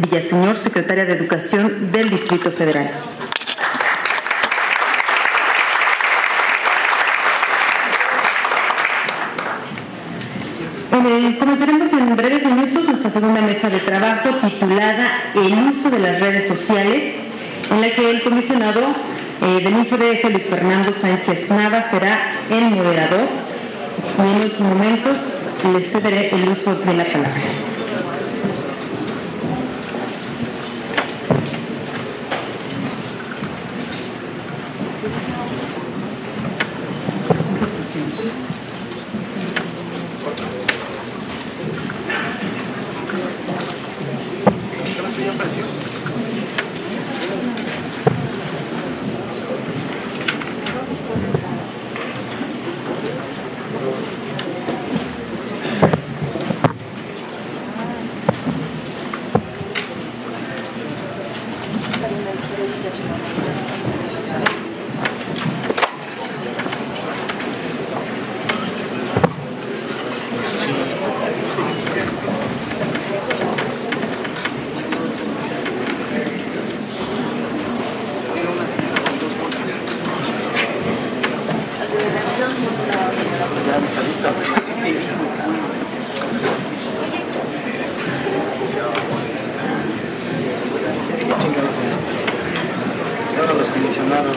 Villaseñor, secretaria de Educación del Distrito Federal. Eh, comenzaremos en breves minutos nuestra segunda mesa de trabajo titulada El uso de las redes sociales, en la que el comisionado eh, del INFODF, Luis Fernando Sánchez Nava, será el moderador. En unos momentos les cederé el uso de la palabra. Gracias. aficionados.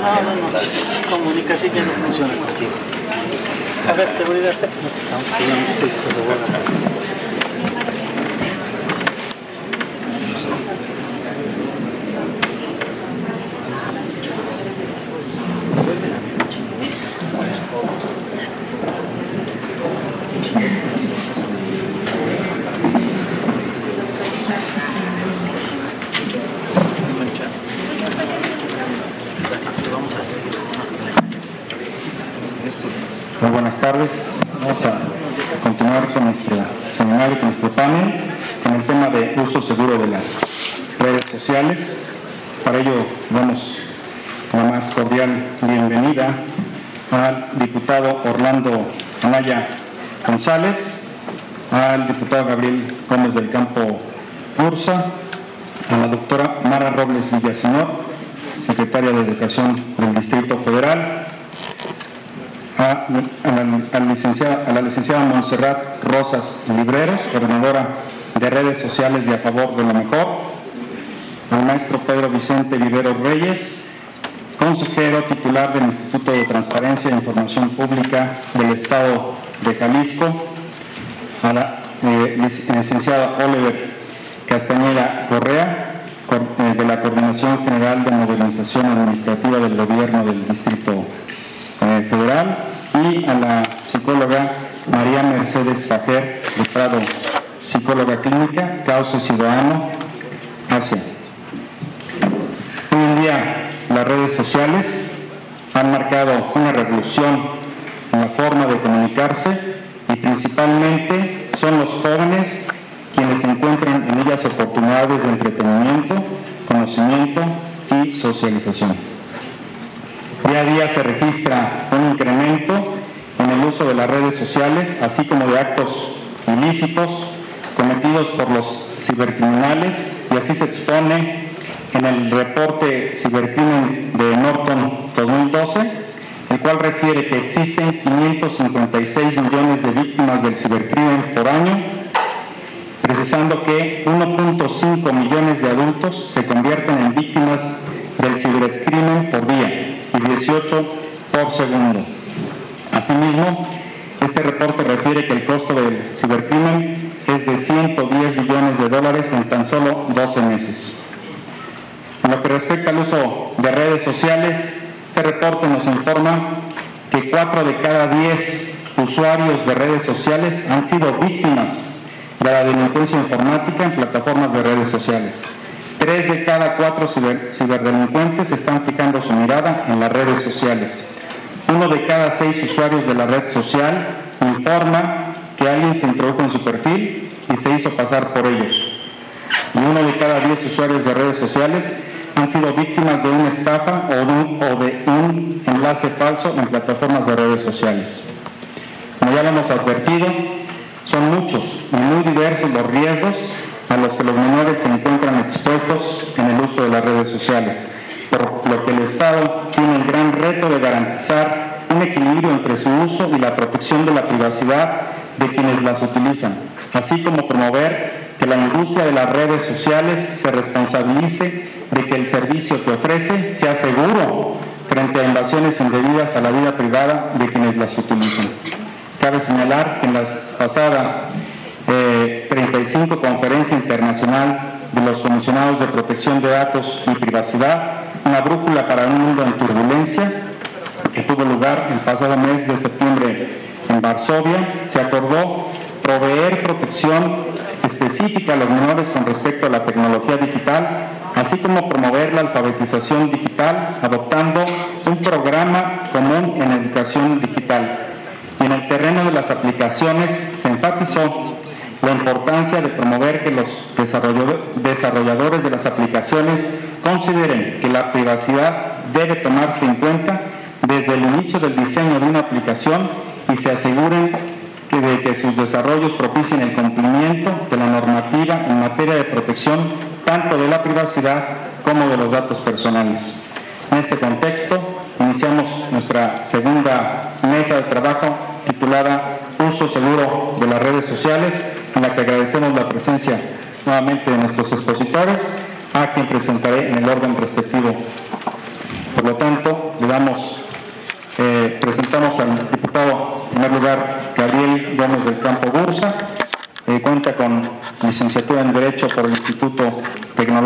No, no, no. Comunicación no funciona contigo. A ver, seguridad, ¿sí? no, sí, Muy buenas tardes. Vamos a continuar con nuestro seminario, con nuestro panel, con el tema de uso seguro de las redes sociales. Para ello damos la más cordial bienvenida al diputado Orlando Anaya González, al diputado Gabriel Gómez del Campo Ursa, a la doctora Mara Robles Villaseñor, secretaria de Educación del Distrito Federal, a, la, licenciada, a la licenciada Montserrat Rosas Libreros, coordinadora de redes sociales de A Favor de lo Mejor, al maestro Pedro Vicente Vivero Reyes, consejero titular del Instituto de Transparencia e Información Pública del Estado de Jalisco, a la eh, licenciada Oliver Castañeda Correa, eh, de la Coordinación General de Modernización Administrativa del Gobierno del Distrito eh, Federal, y a la psicóloga María Mercedes Fajer de Prado, psicóloga clínica, causa ciudadano, Asia. Hoy en día las redes sociales han marcado una revolución en la forma de comunicarse y principalmente son los jóvenes quienes encuentran en ellas oportunidades de entretenimiento, conocimiento y socialización. Día a día se registra de las redes sociales, así como de actos ilícitos cometidos por los cibercriminales, y así se expone en el reporte Cibercrimen de Norton 2012, el cual refiere que existen 556 millones de víctimas del cibercrimen por año, precisando que 1.5 millones de adultos se convierten en víctimas del cibercrimen por día y 18 por segundo. Asimismo, este reporte refiere que el costo del cibercrimen es de 110 millones de dólares en tan solo 12 meses. En lo que respecta al uso de redes sociales, este reporte nos informa que 4 de cada 10 usuarios de redes sociales han sido víctimas de la delincuencia informática en plataformas de redes sociales. Tres de cada cuatro ciberdelincuentes están fijando su mirada en las redes sociales. Uno de cada seis usuarios de la red social informa que alguien se introdujo en su perfil y se hizo pasar por ellos. Y uno de cada diez usuarios de redes sociales han sido víctimas de una estafa o de un, enlace falso en plataformas de redes sociales. Como ya lo hemos advertido, son muchos y muy diversos los riesgos a los que los menores se encuentran expuestos en el uso de las redes sociales, por lo que el Estado tiene el gran reto de garantizar un equilibrio entre su uso y la protección de la privacidad de quienes las utilizan, así como promover que la industria de las redes sociales se responsabilice de que el servicio que ofrece sea seguro frente a invasiones indebidas a la vida privada de quienes las utilizan. Cabe señalar que en la pasada 35 Conferencia Internacional de los Comisionados de Protección de Datos y Privacidad, una brújula para un mundo en turbulencia, que tuvo lugar el pasado mes de septiembre en Varsovia, se acordó proveer protección específica a los menores con respecto a la tecnología digital, así como promover la alfabetización digital, adoptando un programa común en educación digital. Y en el terreno de las aplicaciones se enfatizó la importancia de promover que los desarrolladores de las aplicaciones consideren que la privacidad debe tomarse en cuenta desde el inicio del diseño de una aplicación y se aseguren que de que sus desarrollos propicien el cumplimiento de la normativa en materia de protección tanto de la privacidad como de los datos personales. En este contexto, iniciamos nuestra segunda mesa de trabajo titulada Uso seguro de las redes sociales, en la que agradecemos la presencia nuevamente de nuestros expositores, a quien presentaré en el orden respectivo. Por lo tanto, le damos, eh, presentamos al diputado, en primer lugar, Gabriel Gómez del Campo Bursa, cuenta con licenciatura en Derecho por el Instituto Tecnológico.